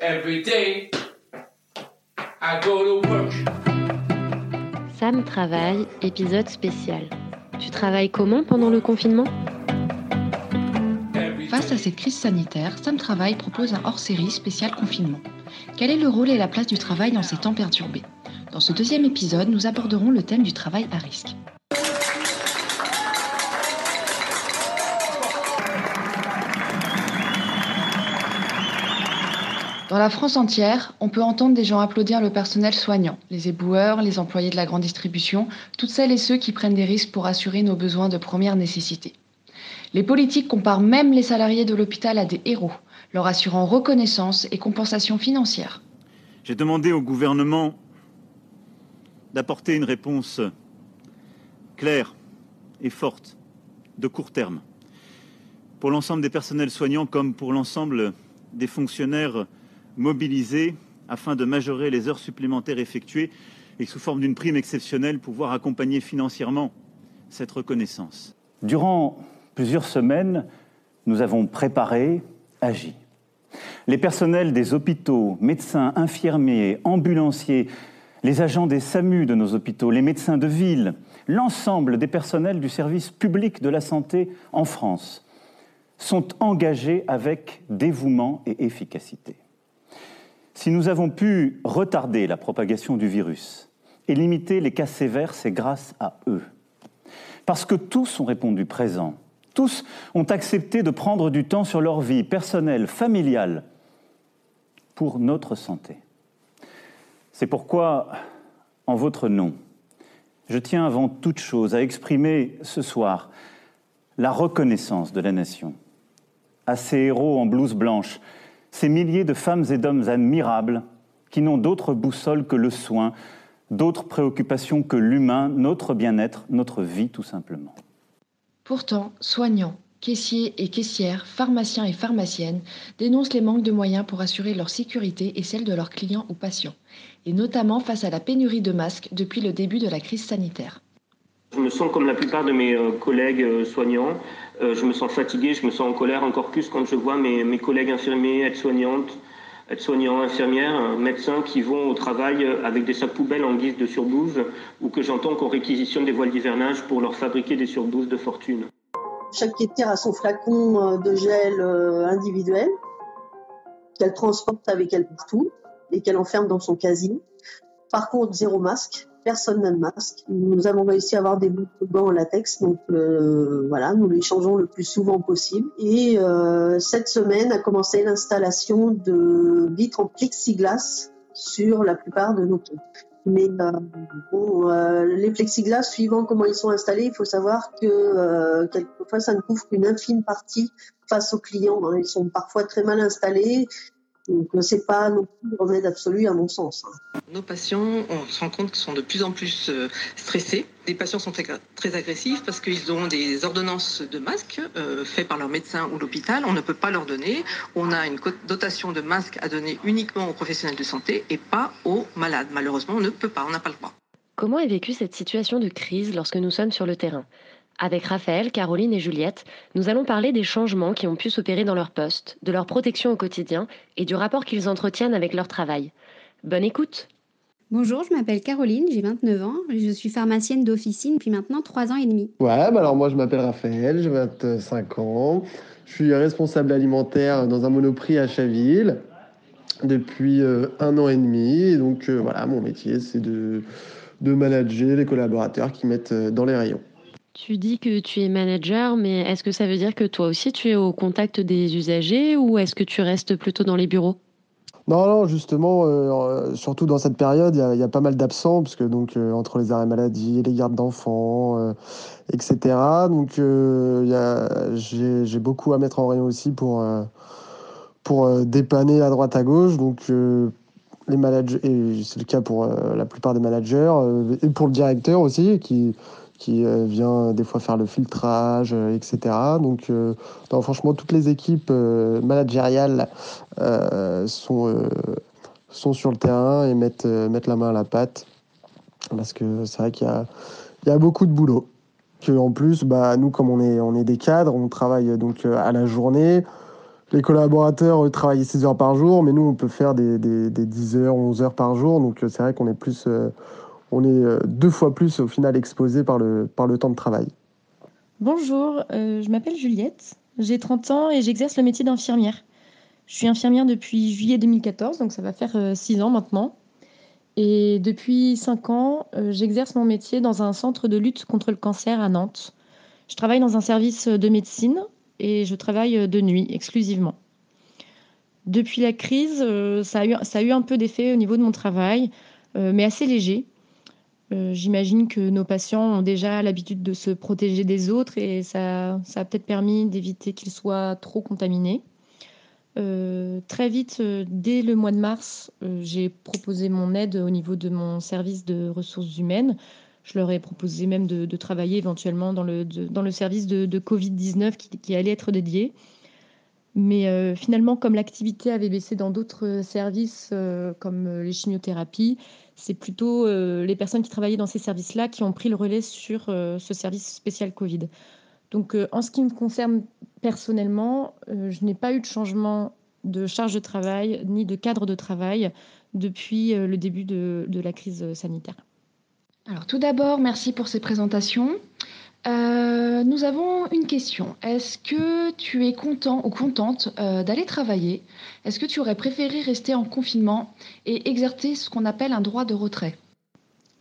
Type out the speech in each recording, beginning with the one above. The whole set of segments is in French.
Every day, I go to work. Sam travaille, épisode spécial. Tu travailles comment pendant le confinement? Face à cette crise sanitaire, Sam Travail propose un hors-série spécial confinement. Quel est le rôle et la place du travail dans ces temps perturbés? Dans ce deuxième épisode, nous aborderons le thème du travail à risque. Dans la France entière, on peut entendre des gens applaudir le personnel soignant, les éboueurs, les employés de la grande distribution, toutes celles et ceux qui prennent des risques pour assurer nos besoins de première nécessité. Les politiques comparent même les salariés de l'hôpital à des héros, leur assurant reconnaissance et compensation financière. J'ai demandé au gouvernement d'apporter une réponse claire et forte, de court terme, pour l'ensemble des personnels soignants comme pour l'ensemble des fonctionnaires mobilisés afin de majorer les heures supplémentaires effectuées et sous forme d'une prime exceptionnelle pouvoir accompagner financièrement cette reconnaissance. Durant plusieurs semaines, nous avons préparé, agi. Les personnels des hôpitaux, médecins, infirmiers, ambulanciers, les agents des SAMU de nos hôpitaux, les médecins de ville, l'ensemble des personnels du service public de la santé en France sont engagés avec dévouement et efficacité. Si nous avons pu retarder la propagation du virus et limiter les cas sévères, c'est grâce à eux. Parce que tous ont répondu présent. Tous ont accepté de prendre du temps sur leur vie personnelle, familiale, pour notre santé. C'est pourquoi, en votre nom, je tiens avant toute chose à exprimer ce soir la reconnaissance de la nation à ces héros en blouse blanche ces milliers de femmes et d'hommes admirables qui n'ont d'autre boussole que le soin, d'autres préoccupations que l'humain, notre bien-être, notre vie tout simplement. Pourtant, soignants, caissiers et caissières, pharmaciens et pharmaciennes dénoncent les manques de moyens pour assurer leur sécurité et celle de leurs clients ou patients, et notamment face à la pénurie de masques depuis le début de la crise sanitaire. Je me sens comme la plupart de mes euh, collègues euh, soignants. Euh, je me sens fatigué, je me sens en colère encore plus quand je vois mes, mes collègues infirmiers, aides-soignantes, aides-soignants, infirmières, médecins qui vont au travail avec des sacs poubelles en guise de surblouses ou que j'entends qu'on réquisitionne des voiles d'hivernage pour leur fabriquer des surblouses de fortune. Chaque caissière a son flacon de gel individuel qu'elle transporte avec elle partout et qu'elle enferme dans son casier. Par contre, zéro masque personne n'a de masque. Nous avons réussi à avoir des bouts de gants en latex, donc euh, voilà, nous les changeons le plus souvent possible. Et euh, cette semaine a commencé l'installation de vitres en plexiglas sur la plupart de nos ponts. Mais euh, bon, les plexiglas, suivant comment ils sont installés, il faut savoir que quelquefois ça ne couvre qu'une infime partie face aux clients. Hein. Ils sont parfois très mal installés donc, ce n'est pas non plus le remède absolu à mon sens. Hein. Nos patients, on se rend compte qu'ils sont de plus en plus euh, stressés. Les patients sont très agressifs parce qu'ils ont des ordonnances de masques euh, faites par leur médecin ou l'hôpital. On ne peut pas leur donner. On a une dotation de masques à donner uniquement aux professionnels de santé et pas aux malades. Malheureusement, on ne peut pas, on n'a pas le droit. Comment est vécue cette situation de crise lorsque nous sommes sur le terrain? Avec Raphaël, Caroline et Juliette, nous allons parler des changements qui ont pu s'opérer dans leur poste, de leur protection au quotidien et du rapport qu'ils entretiennent avec leur travail. Bonne écoute Bonjour, je m'appelle Caroline, j'ai 29 ans, je suis pharmacienne d'officine depuis maintenant 3 ans et demi. Ouais, bah alors moi je m'appelle Raphaël, j'ai 25 ans, je suis responsable alimentaire dans un monoprix à Chaville depuis euh, un an et demi. donc euh, voilà, mon métier c'est de, de manager les collaborateurs qui mettent euh, dans les rayons. Tu dis que tu es manager, mais est-ce que ça veut dire que toi aussi tu es au contact des usagers ou est-ce que tu restes plutôt dans les bureaux? Non, non, justement, euh, surtout dans cette période, il y, a pas mal d'absents, parce que donc euh, entre les arrêts maladie, les gardes d'enfants, euh, etc. Donc j'ai beaucoup à mettre en rayon aussi pour, pour dépanner à droite à gauche. Donc les managers, et c'est le cas pour la plupart des managers, et pour le directeur aussi, qui qui euh, vient des fois faire le filtrage, euh, etc. Donc, euh, franchement, toutes les équipes managériales sont, sont sur le terrain et mettent, mettent la main à la pâte. Parce que c'est vrai qu'il y a, y a beaucoup de boulot. En plus, bah, nous, comme on est, on est des cadres, on travaille donc à la journée. les collaborateurs travaillent 6 heures par jour, mais nous, on peut faire des, 10 heures, 11 heures par jour. Donc, c'est vrai qu'on est plus, on est deux fois plus au final exposé par le, par le temps de travail. Bonjour, je m'appelle Juliette, j'ai 30 ans et j'exerce le métier d'infirmière. Je suis infirmière depuis juillet 2014, donc ça va faire 6 ans maintenant. Et depuis 5 ans, j'exerce mon métier dans un centre de lutte contre le cancer à Nantes. Je travaille dans un service de médecine et je travaille de nuit exclusivement. Depuis la crise, euh, ça a eu, ça a eu un peu d'effet au niveau de mon travail, euh, mais assez léger. Euh, j'imagine que nos patients ont déjà l'habitude de se protéger des autres et ça, ça a peut-être permis d'éviter qu'ils soient trop contaminés. très vite, dès le mois de mars, j'ai proposé mon aide au niveau de mon service de ressources humaines je leur ai proposé même de, travailler éventuellement dans le, dans le service de, Covid-19 qui, allait être dédié. Mais euh, finalement, comme l'activité avait baissé dans d'autres services euh, comme euh, les chimiothérapies, c'est plutôt les personnes qui travaillaient dans ces services-là qui ont pris le relais sur ce service spécial Covid. Donc en ce qui me concerne personnellement, je n'ai pas eu de changement de charge de travail ni de cadre de travail depuis le début de la crise sanitaire. Alors tout d'abord, merci pour ces présentations. Euh, nous avons une question. Est-ce que tu es content ou contente euh, d'aller travailler? Est-ce que tu aurais préféré rester en confinement et exercer ce qu'on appelle un droit de retrait?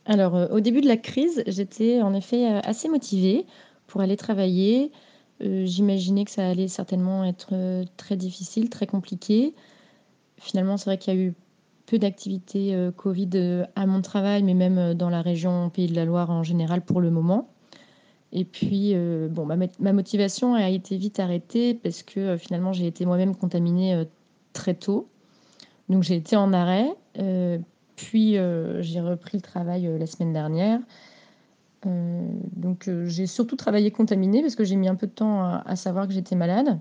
Alors euh, au début de la crise, j'étais en effet assez motivée pour aller travailler. J'imaginais que ça allait certainement être très difficile, très compliqué. Finalement, c'est vrai qu'il y a eu peu d'activités Covid à mon travail, mais même dans la région Pays de la Loire en général pour le moment. Et puis, bon, ma, motivation a été vite arrêtée parce que finalement, j'ai été moi-même contaminée très tôt. Donc, j'ai été en arrêt. puis, j'ai repris le travail la semaine dernière. donc, j'ai surtout travaillé contaminée parce que j'ai mis un peu de temps à, à savoir que j'étais malade.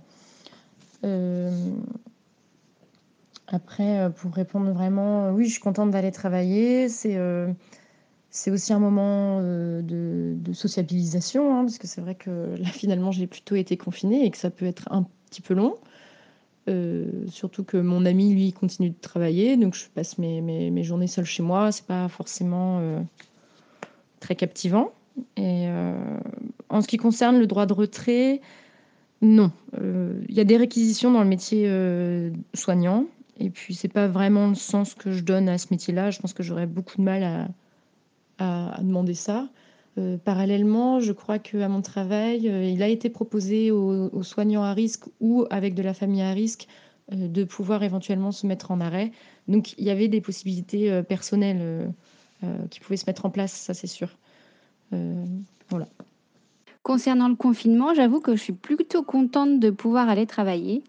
Après, euh, pour répondre vraiment, oui, je suis contente d'aller travailler. C'est euh, c'est aussi un moment euh, de, sociabilisation, hein, parce que c'est vrai que là, finalement, j'ai plutôt été confinée et que ça peut être un petit peu long. surtout que mon ami, lui, continue de travailler, donc je passe mes, journées seule chez moi. C'est pas forcément très captivant. Et en ce qui concerne le droit de retrait, non. Il y a des réquisitions dans le métier soignant. Et puis, c'est pas vraiment le sens que je donne à ce métier-là. Je pense que j'aurais beaucoup de mal à, à, demander ça. Euh, parallèlement, je crois qu'à mon travail, euh, il a été proposé aux, soignants à risque ou avec de la famille à risque euh, de pouvoir éventuellement se mettre en arrêt. Donc, il y avait des possibilités personnelles qui pouvaient se mettre en place, ça c'est sûr. voilà. Concernant le confinement, j'avoue que je suis plutôt contente de pouvoir aller travailler.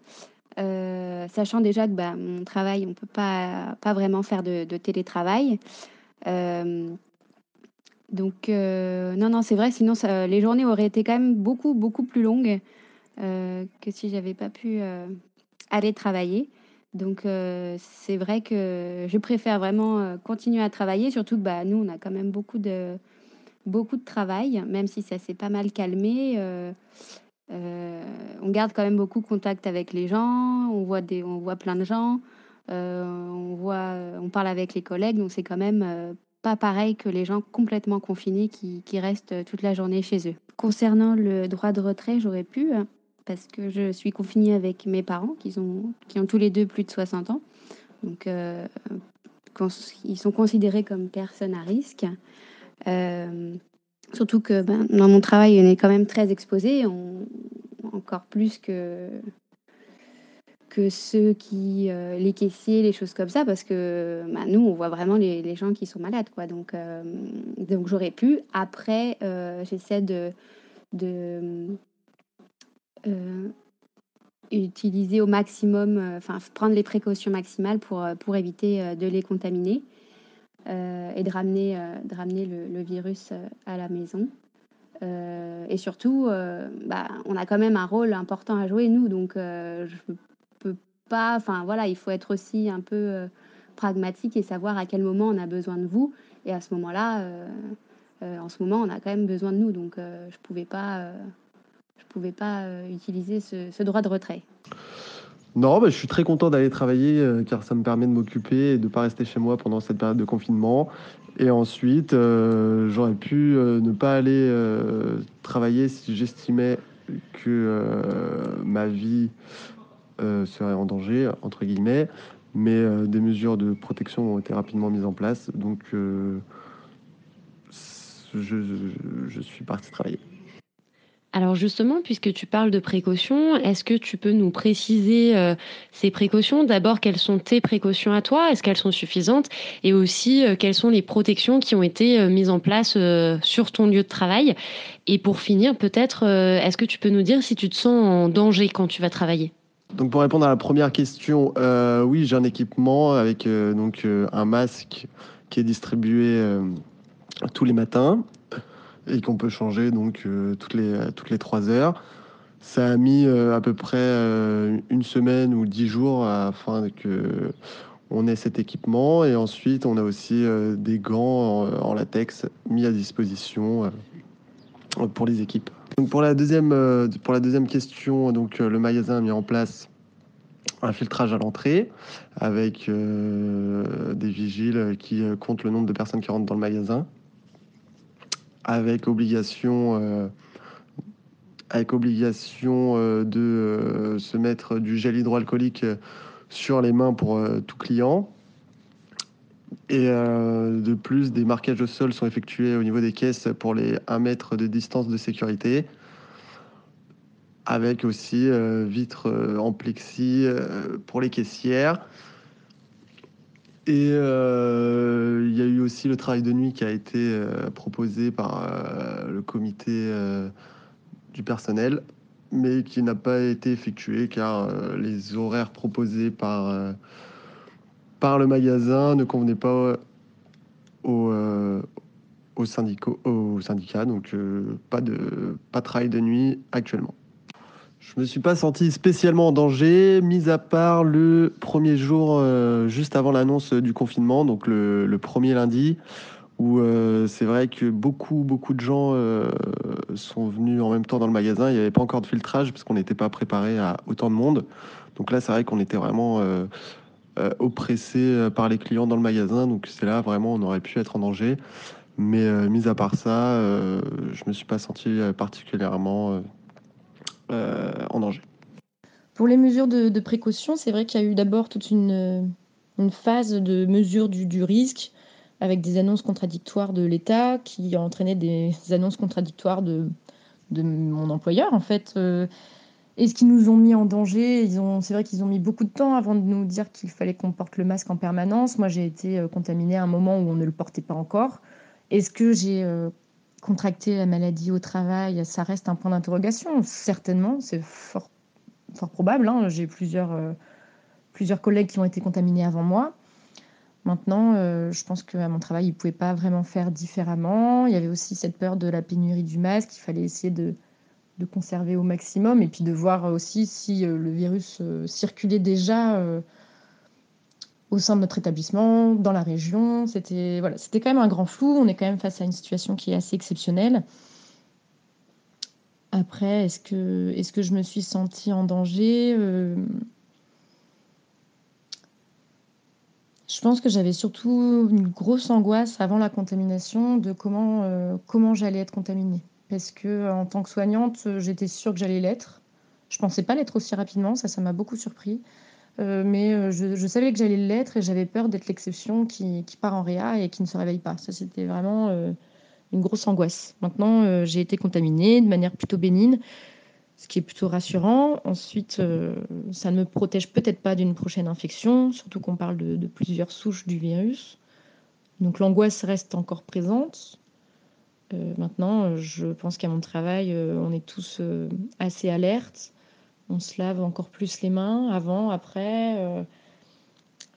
Sachant déjà que bah, mon travail, on ne peut pas, pas vraiment faire de, télétravail. Euh, donc, euh, non, non, c'est vrai, sinon les journées auraient été quand même beaucoup, beaucoup plus longues que si j'avais pas pu aller travailler. Donc, c'est vrai que je préfère vraiment continuer à travailler, surtout que bah, nous, on a quand même beaucoup de, beaucoup de travail, même si ça s'est pas mal calmé. Euh, on garde quand même beaucoup contact avec les gens, on voit, des, on voit plein de gens, euh, on, voit, on parle avec les collègues, donc c'est quand même euh, pas pareil que les gens complètement confinés qui, restent toute la journée chez eux. Concernant le droit de retrait, j'aurais pu, hein, parce que je suis confinée avec mes parents qui, ont, tous les deux plus de 60 ans. Donc, ils sont considérés comme personnes à risque. Surtout que ben, dans mon travail, on est quand même très exposé, encore plus que, que ceux qui, euh, les caissiers, les choses comme ça, parce que ben, nous, on voit vraiment les, gens qui sont malades. Quoi. Donc, euh, donc j'aurais pu. Après, euh, j'essaie de, de utiliser au maximum, enfin, prendre les précautions maximales pour, pour éviter de les contaminer. Et de ramener, de ramener le, virus à la maison. et surtout, bah, on a quand même un rôle important à jouer, nous, donc je enfin voilà, il faut être aussi un peu pragmatique et savoir à quel moment on a besoin de vous. Et à ce moment-là, en ce moment, on a quand même besoin de nous, donc je pouvais pas, je pouvais pas utiliser ce, droit de retrait. Non, bah, je suis très content d'aller travailler euh, car ça me permet de m'occuper et de ne pas rester chez moi pendant cette période de confinement. Et ensuite, euh, j'aurais pu euh, ne pas aller travailler si j'estimais que ma vie serait en danger, entre guillemets. Mais des mesures de protection ont été rapidement mises en place. Donc, je suis parti travailler. Alors justement, puisque tu parles de précautions, est-ce que tu peux nous préciser euh, ces précautions? D'abord, quelles sont tes précautions à toi? Est-ce qu'elles sont suffisantes? Et aussi, euh, quelles sont les protections qui ont été euh, mises en place sur ton lieu de travail? Et pour finir, peut-être, est-ce que tu peux nous dire si tu te sens en danger quand tu vas travailler? Donc pour répondre à la première question, oui, j'ai un équipement avec donc un masque qui est distribué tous les matins et qu'on peut changer donc euh, toutes les toutes trois heures. Ça a mis euh, à peu près euh, une semaine ou dix jours afin que on ait cet équipement et ensuite on a aussi des gants en, latex mis à disposition pour les équipes. Donc pour la deuxième pour la deuxième question, donc le magasin a mis en place un filtrage à l'entrée avec des vigiles qui comptent le nombre de personnes qui rentrent dans le magasin avec obligation, euh, avec obligation euh, de euh, se mettre du gel hydroalcoolique sur les mains pour tout client. Et de plus, des marquages au sol sont effectués au niveau des caisses pour les 1 mètre de distance de sécurité, avec aussi vitres en plexi pour les caissières. Et euh, il y a eu aussi le travail de nuit qui a été euh, proposé par euh, le comité du personnel, mais qui n'a pas été effectué car les horaires proposés par, par le magasin ne convenaient pas au, syndicat, au syndicat, donc pas, de, pas de travail de nuit actuellement. Je me suis pas senti spécialement en danger, mis à part le premier jour euh, juste avant l'annonce du confinement, donc le, premier lundi, où euh, c'est vrai que beaucoup, beaucoup de gens euh, sont venus en même temps dans le magasin. Il n'y avait pas encore de filtrage parce qu'on n'était pas préparé à autant de monde. Donc là, c'est vrai qu'on était vraiment oppressé par les clients dans le magasin. Donc c'est là vraiment on aurait pu être en danger. Mais mis à part ça, je me suis pas senti particulièrement euh, en danger. Pour les mesures de, précaution, c'est vrai qu'il y a eu d'abord toute une, phase de mesure du, risque avec des annonces contradictoires de l'État qui a entraîné des annonces contradictoires de, mon employeur en fait. Euh, et ce qui nous ont mis en danger, c'est vrai qu'ils ont mis beaucoup de temps avant de nous dire qu'il fallait qu'on porte le masque en permanence. Moi, j'ai été euh, contaminée à un moment où on ne le portait pas encore. Est-ce que j'ai contracter la maladie au travail, ça reste un point d'interrogation. Certainement, c'est fort, fort probable. Hein. J'ai plusieurs, euh, plusieurs collègues qui ont été contaminés avant moi. Maintenant, euh, je pense qu'à mon travail, ils ne pouvaient pas vraiment faire différemment. Il y avait aussi cette peur de la pénurie du masque. Il fallait essayer de, de conserver au maximum et puis de voir aussi si euh, le virus circulait déjà au sein de notre établissement, dans la région. C'était voilà, quand même un grand flou. On est quand même face à une situation qui est assez exceptionnelle. Après, est-ce que, je me suis sentie en danger euh, Je pense que j'avais surtout une grosse angoisse avant la contamination de comment, euh, comment j'allais être contaminée. Parce que en tant que soignante, j'étais sûre que j'allais l'être. Je pensais pas l'être aussi rapidement, ça, ça m'a beaucoup surpris. Euh, mais euh, je, savais que j'allais l'être et j'avais peur d'être l'exception qui, part en réa et qui ne se réveille pas. Ça, c'était vraiment euh, une grosse angoisse. Maintenant, j'ai été contaminée de manière plutôt bénigne, ce qui est plutôt rassurant. Ensuite, ça ne me protège peut-être pas d'une prochaine infection, surtout qu'on parle de, plusieurs souches du virus. Donc l'angoisse reste encore présente. Maintenant, je pense qu'à mon travail, on est tous assez alertes on se lave encore plus les mains avant, après. Euh,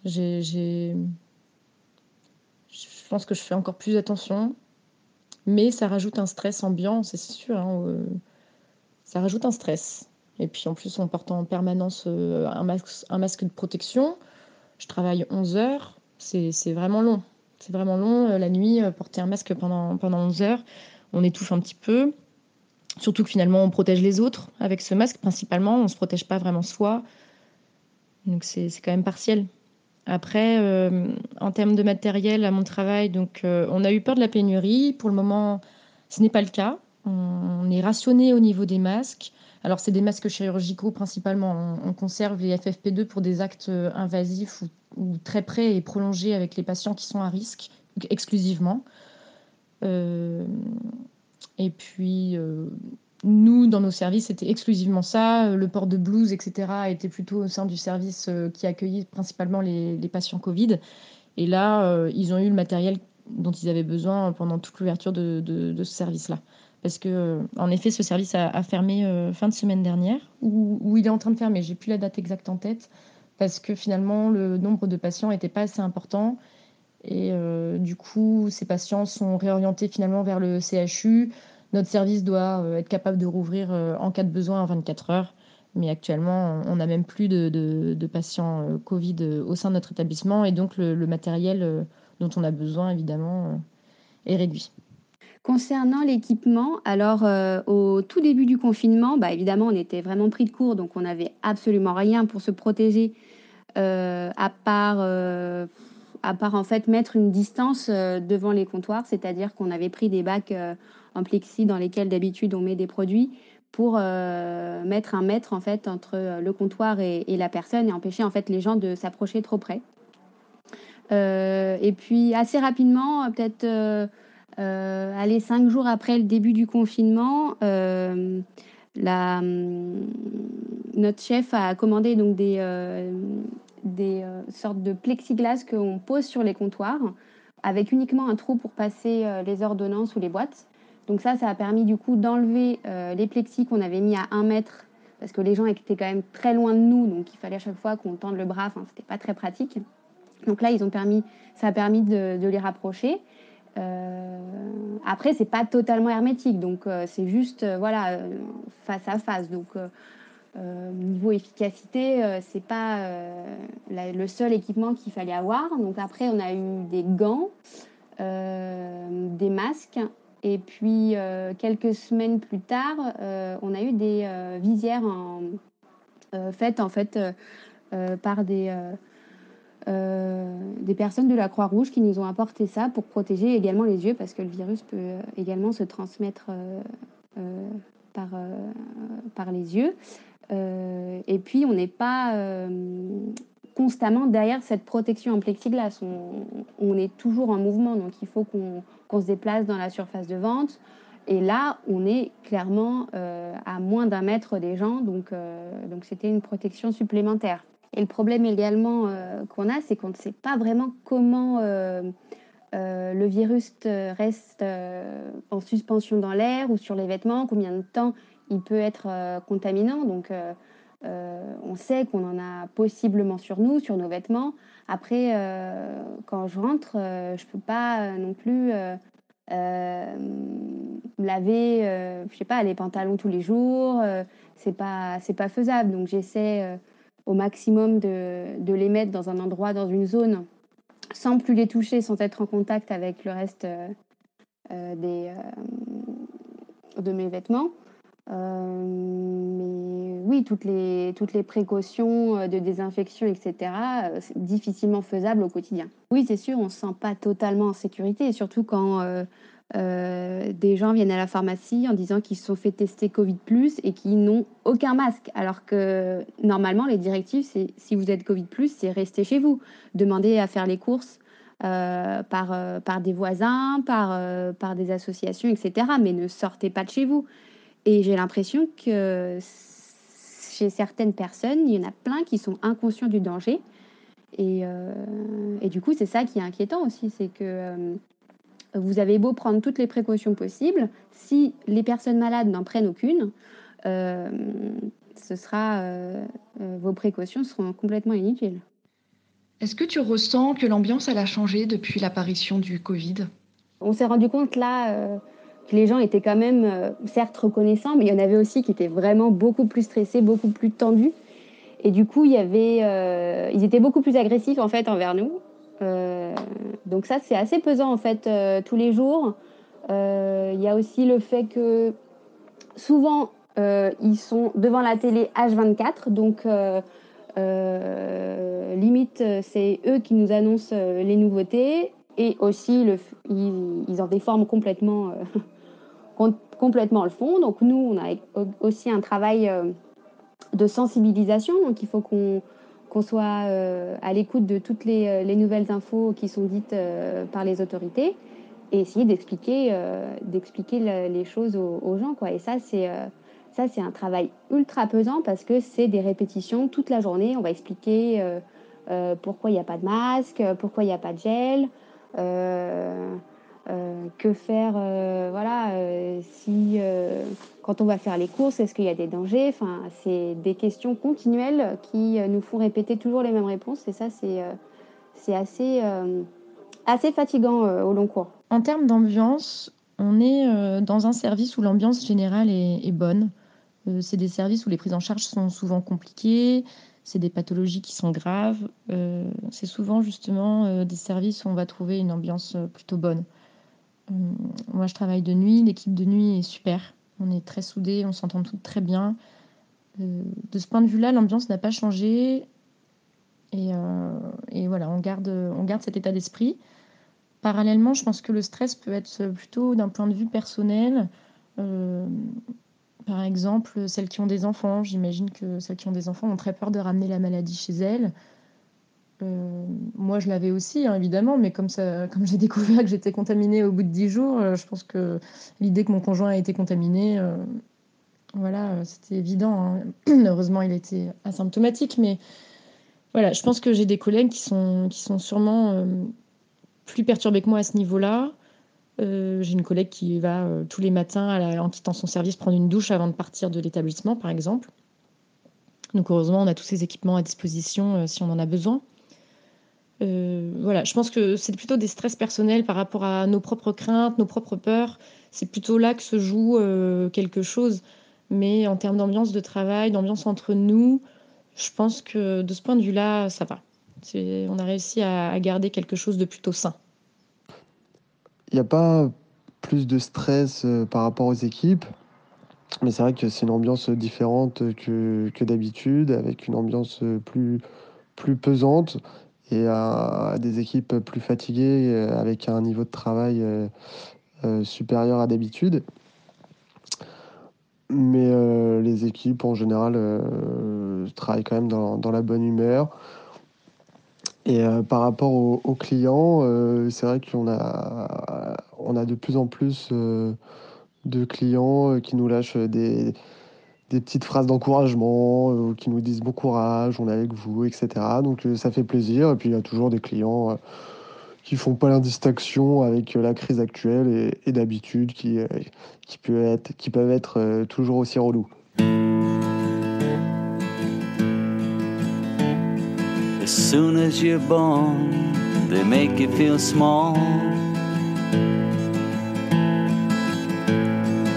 j'ai, Je pense que je fais encore plus attention. Mais ça rajoute un stress ambiant, c'est sûr. Hein, euh, ça rajoute un stress. Et puis en plus, en portant en permanence euh, un, masque, un masque de protection, je travaille 11 heures. C'est, vraiment long. C'est vraiment long. La nuit, porter un masque pendant, pendant 11 heures, on étouffe un petit peu. Surtout que finalement, on protège les autres avec ce masque. Principalement, on ne se protège pas vraiment soi. Donc c'est quand même partiel. Après, en termes de matériel à mon travail, donc on a eu peur de la pénurie. Pour le moment, ce n'est pas le cas. On, est rationné au niveau des masques. Alors, c'est des masques chirurgicaux principalement. On, conserve les FFP2 pour des actes euh, invasifs ou, très près et prolongés avec les patients qui sont à risque exclusivement. Euh, et puis, euh, nous, dans nos services, c'était exclusivement ça. Le port de blouse, etc., était plutôt au sein du service qui accueillait principalement les, patients Covid. Et là, ils ont eu le matériel dont ils avaient besoin pendant toute l'ouverture de ce service-là parce que en effet ce service a, fermé euh, fin de semaine dernière. Ou, il est en train de fermer. J'ai plus la date exacte en tête. Parce que finalement le nombre de patients n'était pas assez important. Et euh, du coup ces patients sont réorientés finalement vers le CHU notre service doit euh, être capable de rouvrir en cas de besoin en 24 heures. Mais actuellement on n'a même plus de, patients Covid au sein de notre établissement. Et donc le matériel dont on a besoin évidemment est réduit. Concernant l'équipement, alors euh, au tout début du confinement, bah, évidemment, on était vraiment pris de court, donc on n'avait absolument rien pour se protéger, euh, à part, euh, à part en fait mettre une distance devant les comptoirs, c'est-à-dire qu'on avait pris des bacs en plexi dans lesquels d'habitude on met des produits pour mettre un mètre en fait entre le comptoir et, et, la personne et empêcher en fait les gens de s'approcher trop près. et puis assez rapidement, peut-être euh, allez, cinq jours après le début du confinement, euh, hum, notre chef a commandé donc des, euh, sortes de plexiglas qu'on pose sur les comptoirs avec uniquement un trou pour passer les ordonnances ou les boîtes. Donc ça, ça a permis du coup d'enlever les plexis qu'on avait mis à un mètre parce que les gens étaient quand même très loin de nous, donc il fallait à chaque fois qu'on tende le bras, enfin, c'était pas très pratique. Donc là, ils ont permis, ça a permis de, les rapprocher. Après, c'est pas totalement hermétique, donc euh, c'est juste euh, voilà face à face. Donc niveau efficacité, c'est pas le seul équipement qu'il fallait avoir. Donc après, on a eu des gants, des masques, et puis quelques semaines plus tard, on a eu des visières faites en fait par des euh, des personnes de la Croix-Rouge qui nous ont apporté ça pour protéger également les yeux parce que le virus peut euh, également se transmettre euh, par, par les yeux. et puis, on n'est pas constamment derrière cette protection en plexiglas. On, est toujours en mouvement, donc il faut qu'on se déplace dans la surface de vente. Et là, on est clairement à moins d'un mètre des gens, donc donc c'était une protection supplémentaire. Et le problème également euh, qu'on a, c'est qu'on ne sait pas vraiment comment euh, euh, le virus reste en suspension dans l'air ou sur les vêtements, combien de temps il peut être contaminant. Donc, on sait qu'on en a possiblement sur nous, sur nos vêtements. Après, quand je rentre, je ne peux pas non plus laver, je sais pas, les pantalons tous les jours. c'est pas, c'est pas faisable. Donc, j'essaie au maximum de, les mettre dans un endroit, dans une zone, sans plus les toucher, sans être en contact avec le reste euh, euh, des, euh, de mes vêtements. mais oui, toutes les, toutes les précautions de désinfection, etc., c'est difficilement faisable au quotidien. Oui, c'est sûr, on ne se sent pas totalement en sécurité, surtout quand euh, des gens viennent à la pharmacie en disant qu'ils se sont fait tester Covid et qui n'ont aucun masque. Alors que normalement, les directives, c'est si vous êtes Covid, c'est rester chez vous. Demandez à faire les courses euh, par, euh, par des voisins, par, par des associations, etc. Mais ne sortez pas de chez vous. Et j'ai l'impression que chez certaines personnes, il y en a plein qui sont inconscients du danger. Et, et du coup, c'est ça qui est inquiétant aussi, c'est que vous avez beau prendre toutes les précautions possibles, si les personnes malades n'en prennent aucune, euh, ce sera, euh, euh, vos précautions seront complètement inutiles. Est-ce que tu ressens que l'ambiance a changé depuis l'apparition du Covid? On s'est rendu compte là que les gens étaient quand même certes reconnaissants, mais il y en avait aussi qui étaient vraiment beaucoup plus stressés, beaucoup plus tendus. Et du coup, il y avait, ils étaient beaucoup plus agressifs en fait envers nous. Euh, donc ça, c'est assez pesant en fait euh, tous les jours. Euh, il y a aussi le fait que souvent, ils sont devant la télé H24, donc limite, c'est eux qui nous annoncent les nouveautés et aussi ils, en déforment complètement, complètement le fond. Donc nous, on a aussi un travail de sensibilisation. Donc il faut qu'on qu'on soit à l'écoute de toutes les, les, nouvelles infos qui sont dites par les autorités et essayer d'expliquer euh, d'expliquer les choses aux, gens quoi. Et ça c'est euh, ça un travail ultra pesant parce que c'est des répétitions toute la journée. On va expliquer euh, pourquoi il n'y a pas de masque pourquoi il n'y a pas de gel que faire voilà si quand on va faire les courses est-ce qu'il y a des dangers? Enfin c'est des questions continuelles qui nous font répéter toujours les mêmes réponses et ça c'est assez fatigant au long cours en termes d'ambiance, on est euh, dans un service où l'ambiance générale est, bonne. Euh, c'est des services où les prises en charge sont souvent compliquées, c'est des pathologies qui sont graves. Euh, c'est souvent justement des services où on va trouver une ambiance plutôt bonne. Moi, je travaille de nuit, l'équipe de nuit est super. On est très soudés, on s'entend toutes très bien. de ce point de vue-là, l'ambiance n'a pas changé. Et, et, voilà, on garde, on garde cet état d'esprit. Parallèlement, je pense que le stress peut être plutôt d'un point de vue personnel. Euh, par exemple, celles qui ont des enfants, j'imagine que celles qui ont des enfants ont très peur de ramener la maladie chez elles. Euh, moi, je l'avais aussi, hein, évidemment, mais comme, j'ai découvert que j'étais contaminée au bout de dix jours, euh, je pense que l'idée que mon conjoint a été contaminé, voilà, c'était évident. Hein. Heureusement, il était asymptomatique, mais voilà, je pense que j'ai des collègues qui sont, qui sont sûrement plus perturbée que moi à ce niveau-là. Euh, j'ai une collègue qui va euh, tous les matins, en quittant son service, prendre une douche avant de partir de l'établissement, par exemple. Donc heureusement, on a tous ces équipements à disposition euh, si on en a besoin. Voilà, je pense que c'est plutôt des stress personnels par rapport à nos propres craintes, nos propres peurs. C'est plutôt là que se joue quelque chose. Mais en termes d'ambiance de travail, d'ambiance entre nous, je pense que de ce point de vue-là, ça va on a réussi à, garder quelque chose de plutôt sain. Il n'y a pas plus de stress euh, par rapport aux équipes, mais c'est vrai que c'est une ambiance différente que, d'habitude, avec une ambiance plus, plus pesante et des équipes plus fatiguées, euh, avec un niveau de travail euh, supérieur à d'habitude. Mais les équipes en général travaillent quand même dans la bonne humeur. Et euh, par rapport aux, clients, euh, c'est vrai qu'on a, on a de plus en plus euh, de clients qui nous lâchent des, des petites phrases d'encouragement, qui nous disent bon courage, on est avec vous, etc. Donc ça fait plaisir. Et puis il y a toujours des clients qui font pas l'indistinction avec la crise actuelle et, d'habitude, qui, qui, peut être, qui peuvent être toujours aussi relous. As soon as you're born, they make you feel small.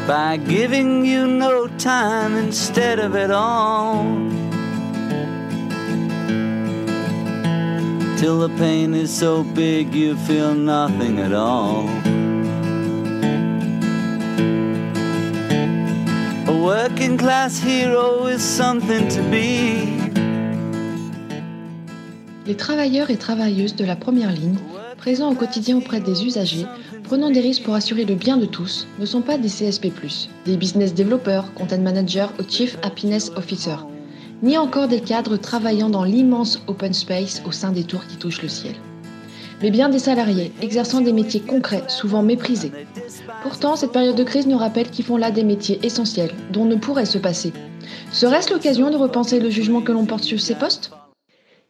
By giving you no time instead of it all. Till the pain is so big you feel nothing at all. A working class hero is something to be. Les travailleurs et travailleuses de la première ligne, présents au quotidien auprès des usagers, prenant des risques pour assurer le bien de tous, ne sont pas des CSP, des business développeurs, content managers ou chief happiness officer, ni encore des cadres travaillant dans l'immense open space au sein des tours qui touchent le ciel. Mais bien des salariés exerçant des métiers concrets, souvent méprisés. Pourtant, cette période de crise nous rappelle qu'ils font là des métiers essentiels, dont on ne pourrait se passer. Serait-ce l'occasion de repenser le jugement que l'on porte sur ces postes?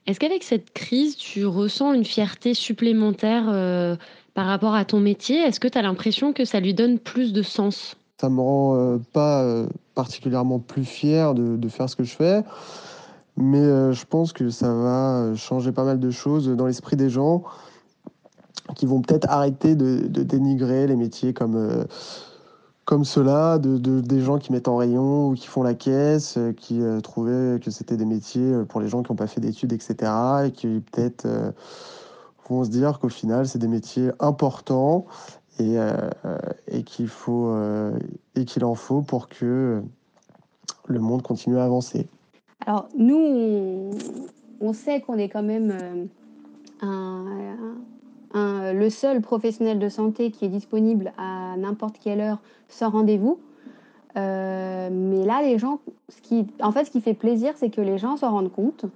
Est-ce qu'avec cette crise, tu ressens une fierté supplémentaire euh, par rapport à ton métier Est-ce que tu as l'impression que ça lui donne plus de sens? Ça me rend euh, pas euh, particulièrement plus fier de, faire ce que je fais, mais je pense que ça va changer pas mal de choses dans l'esprit des gens qui vont peut-être arrêter de, dénigrer les métiers comme comme cela, de, des gens qui mettent en rayon ou qui font la caisse, euh, qui euh, trouvaient que c'était des métiers euh, pour les gens qui n'ont pas fait d'études, etc. Et qui peut-être vont se dire qu'au final, c'est des métiers importants et, et qu'il faut et en faut pour que le monde continue à avancer. Alors, nous, on, sait qu'on est quand même le seul professionnel de santé qui est disponible à n'importe quelle heure sans rendez-vous. mais là, les gens, ce qui, en fait, ce qui fait plaisir, c'est que les gens s'en rendent compte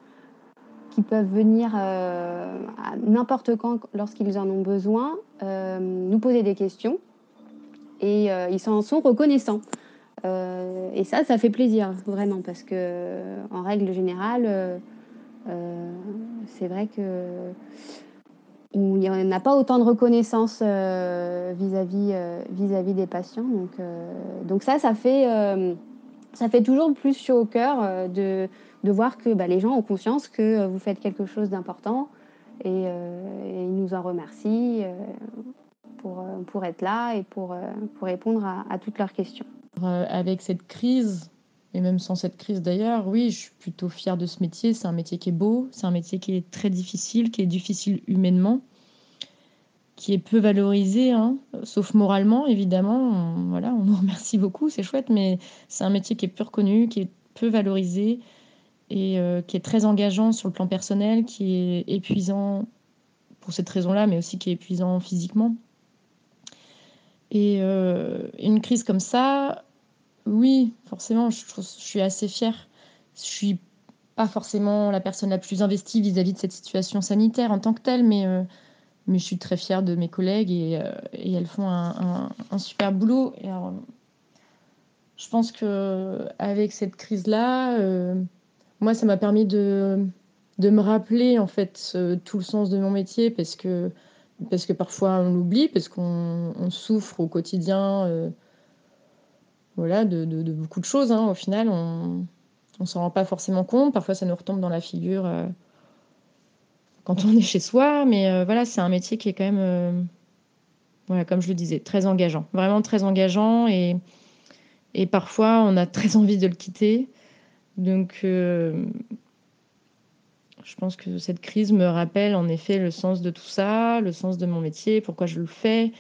qui peuvent venir euh, à n'importe quand lorsqu'ils en ont besoin, euh, nous poser des questions et euh, ils s'en sont reconnaissants. et ça, ça fait plaisir vraiment parce que en règle générale, c'est vrai que il n'y en a pas autant de reconnaissance vis-à-vis vis-à-vis des patients. Donc, donc ça, ça fait ça fait toujours plus chaud au cœur de de voir que bah, les gens ont conscience que euh, vous faites quelque chose d'important et, euh, ils nous en remercient euh, pour, être là et pour, répondre à, toutes leurs questions. Avec cette crise, et même sans cette crise d'ailleurs, oui, je suis plutôt fière de ce métier. C'est un métier qui est beau, c'est un métier qui est très difficile, qui est difficile humainement, qui est peu valorisé, hein, sauf moralement évidemment. Voilà, on nous remercie beaucoup, c'est chouette, mais c'est un métier qui est peu reconnu, qui est peu valorisé, et euh, qui est très engageant sur le plan personnel, qui est épuisant pour cette raison-là, mais aussi qui est épuisant physiquement. Et euh, une crise comme ça, oui, forcément, je, suis assez fière. Je suis pas forcément la personne la plus investie vis-à-vis de cette situation sanitaire en tant que telle, mais, euh, mais je suis très fière de mes collègues et, elles font un, super boulot. Et je pense que avec cette crise-là, moi, ça m'a permis de, de me rappeler en fait tout le sens de mon métier parce que, parce que parfois on l'oublie, parce qu'on souffre au quotidien euh, voilà, de, beaucoup de choses. Hein. Au final, on ne s'en rend pas forcément compte. Parfois, ça nous retombe dans la figure euh, quand on est chez soi. Mais euh, voilà, c'est un métier qui est quand même, voilà, comme je le disais, très engageant. Vraiment très engageant. Et, et parfois, on a très envie de le quitter. Donc, euh, je pense que cette crise me rappelle en effet le sens de tout ça, le sens de mon métier, pourquoi je le fais.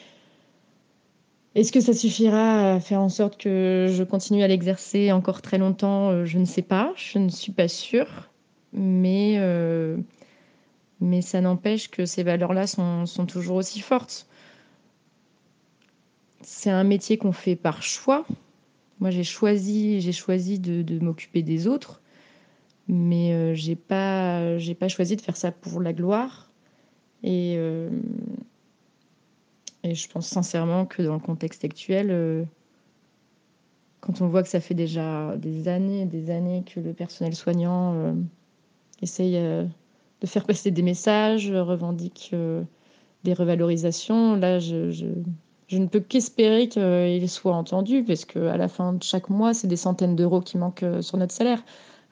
Est-ce que ça suffira à faire en sorte que je continue à l'exercer encore très longtemps? Euh, Je ne sais pas, je ne suis pas sûre. Mais, euh, ça n'empêche que ces valeurs-là sont toujours aussi fortes. C'est un métier qu'on fait par choix, moi, j'ai choisi, j'ai choisi de, m'occuper des autres, mais euh, j'ai pas, j'ai pas choisi de faire ça pour la gloire. Et, euh, je pense sincèrement que dans le contexte actuel, euh, quand on voit que ça fait déjà des années, des années que le personnel soignant essaye de faire passer des messages, revendique des revalorisations, là, je ne peux qu'espérer qu'il soit entendu, parce qu'à la fin de chaque mois, c'est des centaines d'euros qui manquent euh, sur notre salaire.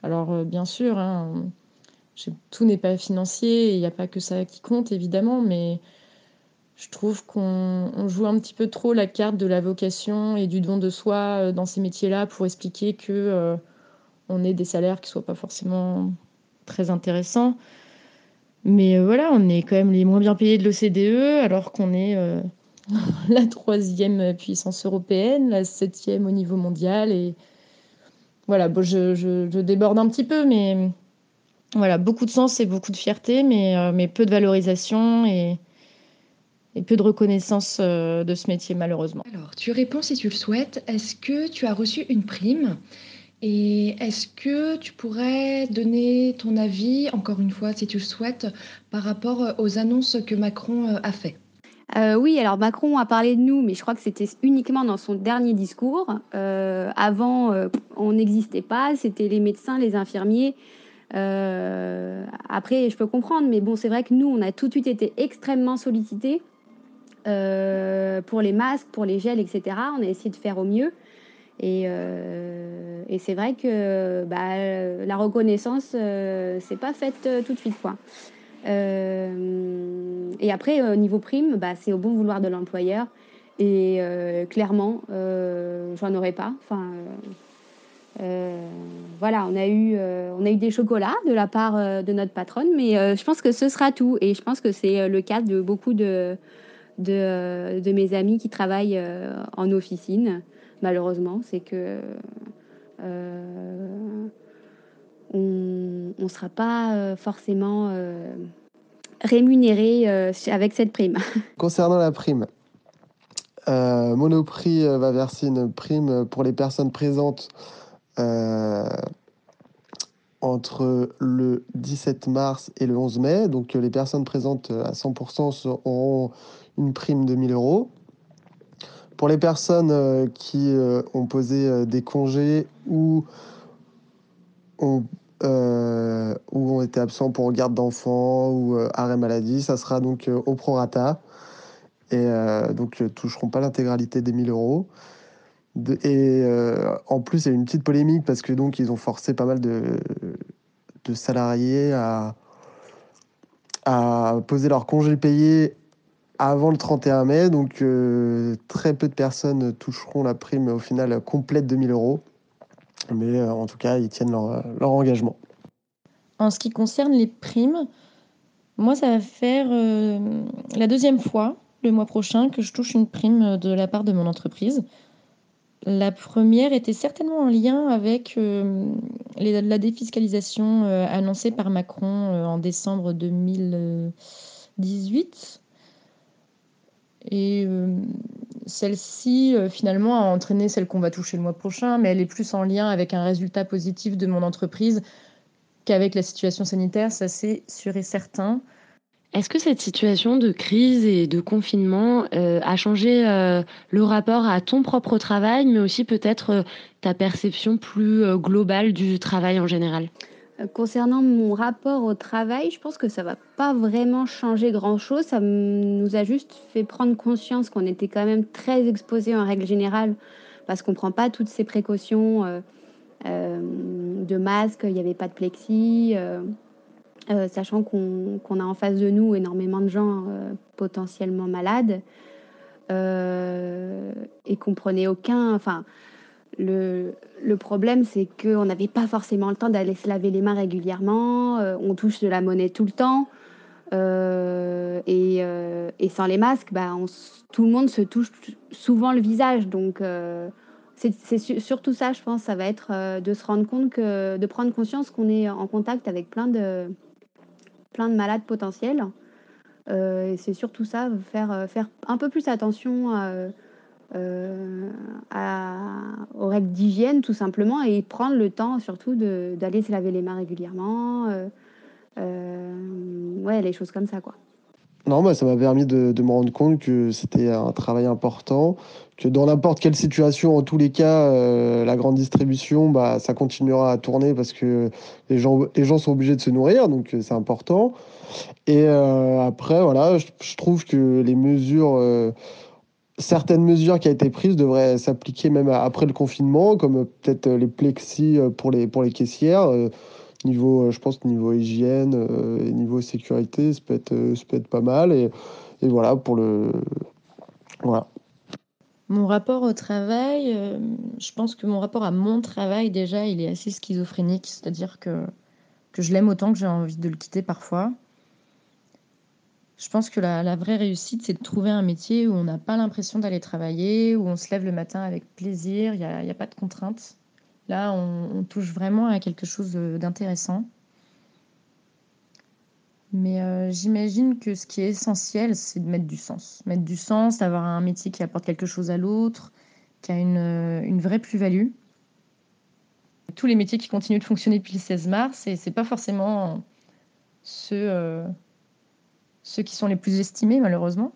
Alors, euh, bien sûr, hein, tout n'est pas financier, il n'y a pas que ça qui compte, évidemment, mais je trouve qu'on joue un petit peu trop la carte de la vocation et du don de soi euh, dans ces métiers-là pour expliquer que on ait des salaires qui ne soient pas forcément très intéressants. Mais voilà, on est quand même les moins bien payés de l'OCDE, alors qu'on est la troisième puissance européenne, la septième au niveau mondial. Et voilà, bon, je, déborde un petit peu, mais voilà, beaucoup de sens et beaucoup de fierté, mais, euh, peu de valorisation et, peu de reconnaissance euh, de ce métier, malheureusement. Alors, tu réponds si tu le souhaites. Est-ce que tu as reçu une prime? Et est-ce que tu pourrais donner ton avis, encore une fois, si tu le souhaites, par rapport aux annonces que Macron euh, a fait euh, oui, alors Macron a parlé de nous, mais je crois que c'était uniquement dans son dernier discours. Euh, avant, euh, on n'existait pas, c'était les médecins, les infirmiers. après, je peux comprendre, mais bon, c'est vrai que nous, on a tout de suite été extrêmement sollicités pour les masques, pour les gels, etc. On a essayé de faire au mieux. Et, c'est vrai que bah, la reconnaissance, c'est pas faite tout de suite, quoi. Euh, et après, au niveau prime, bah, c'est au bon vouloir de l'employeur. Et euh, clairement, euh, j'en aurais pas. Enfin, voilà, on a, eu, des chocolats de la part de notre patronne, mais je pense que ce sera tout. Et je pense que c'est le cas de beaucoup de mes amis qui travaillent en officine, malheureusement. C'est que on ne sera pas forcément rémunéré avec cette prime. Concernant la prime, Monoprix va verser une prime pour les personnes présentes entre le 17 mars et le 11 mai. Donc les personnes présentes à 100% auront une prime de 1000 euros. Pour les personnes euh, qui euh, ont posé euh, des congés ou ont, ou ont été absents pour garde d'enfants ou arrêt maladie, ça sera donc au prorata. Et donc toucheront pas l'intégralité des 1000 euros. et en plus, il y a une petite polémique parce que donc ils ont forcé pas mal de, salariés à, poser leur congé payé avant le 31 mai. Donc euh, très peu de personnes toucheront la prime au final complète de 1000 euros. Mais euh, en tout cas, ils tiennent leur, leur, engagement. En ce qui concerne les primes, moi, ça va faire euh, la deuxième fois le mois prochain que je touche une prime de la part de mon entreprise. La première était certainement en lien avec la défiscalisation annoncée par Macron en décembre 2018 et euh, celle-ci, euh, finalement, a entraîné celle qu'on va toucher le mois prochain, mais elle est plus en lien avec un résultat positif de mon entreprise qu'avec la situation sanitaire, ça c'est sûr et certain. Est-ce que cette situation de crise et de confinement euh, a changé le rapport à ton propre travail, mais aussi peut-être ta perception plus globale du travail en général? Concernant mon rapport au travail, je pense que ça va pas vraiment changer grand-chose. Ça nous a juste fait prendre conscience qu'on était quand même très exposé en règle générale parce qu'on prend pas toutes ces précautions euh, euh, de masque, il n'y avait pas de plexi, euh, sachant qu'on a en face de nous énormément de gens potentiellement malades et qu'on prenait aucun, enfin le, problème, c'est qu'on n'avait pas forcément le temps d'aller se laver les mains régulièrement. Euh, on touche de la monnaie tout le temps. Euh, et, euh, et, sans les masques, bah, tout le monde se touche souvent le visage. Donc, c'est surtout ça, je pense, ça va être de se rendre compte de prendre conscience qu'on est en contact avec plein de, plein de malades potentiels. c'est surtout ça, faire, faire un peu plus attention à euh, aux règles d'hygiène tout simplement et prendre le temps surtout d'aller se laver les mains régulièrement. Euh, euh, ouais, les choses comme ça quoi. Non, bah, ça m'a permis de, me rendre compte que c'était un travail important, que dans n'importe quelle situation, en tous les cas, la grande distribution, bah, ça continuera à tourner parce que les gens, les gens sont obligés de se nourrir, donc c'est important. Et après, voilà, je, je, trouve que les mesures certaines mesures qui ont été prises devraient s'appliquer même après le confinement, comme peut-être les plexis euh, pour les, pour les caissières. Euh, niveau, euh, je pense niveau hygiène et niveau sécurité, ça peut être, pas mal. Et, voilà, pour le. Voilà. Mon rapport au travail, je pense que mon rapport à mon travail, déjà, il est assez schizophrénique. C'est-à-dire que, que je l'aime autant que j'ai envie de le quitter parfois. Je pense que la, vraie réussite, c'est de trouver un métier où on n'a pas l'impression d'aller travailler, où on se lève le matin avec plaisir, il n'y a, pas de contraintes. Là, on, touche vraiment à quelque chose d'intéressant. Mais euh, j'imagine que ce qui est essentiel, c'est de mettre du sens. Mettre du sens, d'avoir un métier qui apporte quelque chose à l'autre, qui a une, vraie plus-value. Tous les métiers qui continuent de fonctionner depuis le 16 mars, et c'est pas forcément ceux euh, ceux qui sont les plus estimés, malheureusement.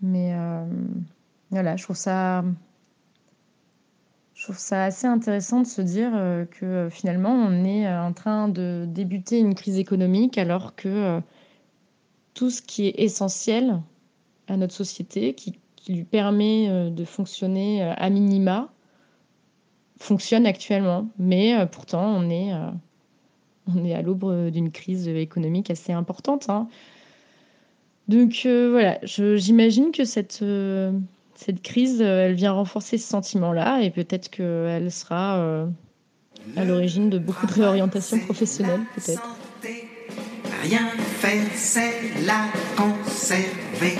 Mais euh, voilà, je trouve ça. Je trouve ça assez intéressant de se dire euh, que euh, finalement on est en train de débuter une crise économique alors que tout ce qui est essentiel à notre société, qui, qui lui permet de fonctionner à minima, fonctionne actuellement. Mais pourtant on est on est à l'aube d'une crise économique assez importante. Hein. Donc euh, voilà, j'imagine que cette, euh, cette crise, euh, elle vient renforcer ce sentiment-là et peut-être qu'elle sera à l'origine de beaucoup de réorientations professionnelles, peut-être. Rien faire, c'est la conserver.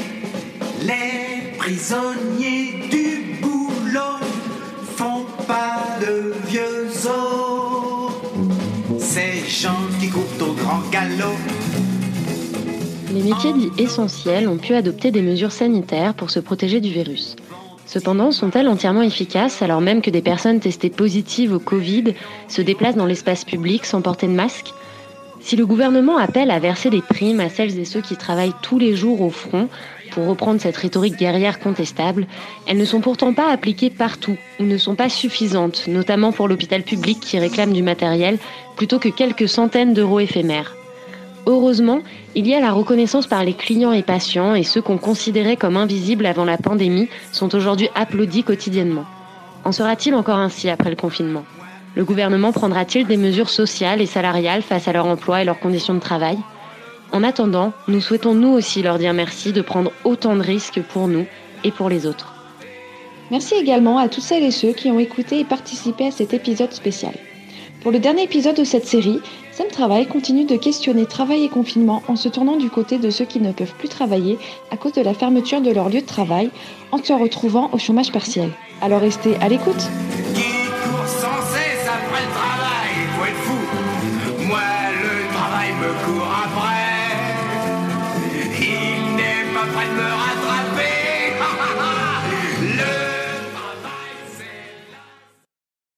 Les prisonniers du boulot font pas Les métiers dits essentiels ont pu adopter des mesures sanitaires pour se protéger du virus. Cependant, sont-elles entièrement efficaces alors même que des personnes testées positives au Covid se déplacent dans l'espace public sans porter de masque? Si le gouvernement appelle à verser des primes à celles et ceux qui travaillent tous les jours au front, pour reprendre cette rhétorique guerrière contestable, elles ne sont pourtant pas appliquées partout ou ne sont pas suffisantes, notamment pour l'hôpital public qui réclame du matériel plutôt que quelques centaines d'euros éphémères. Heureusement, il y a la reconnaissance par les clients et patients et ceux qu'on considérait comme invisibles avant la pandémie sont aujourd'hui applaudis quotidiennement. En sera-t-il encore ainsi après le confinement? Le gouvernement prendra-t-il des mesures sociales et salariales face à leur emploi et leurs conditions de travail? En attendant, nous souhaitons nous aussi leur dire merci de prendre autant de risques pour nous et pour les autres. Merci également à toutes celles et ceux qui ont écouté et participé à cet épisode spécial. Pour le dernier épisode de cette série, Sam Travail continue de questionner travail et confinement en se tournant du côté de ceux qui ne peuvent plus travailler à cause de la fermeture de leur lieu de travail en se retrouvant au chômage partiel. Alors restez à l'écoute.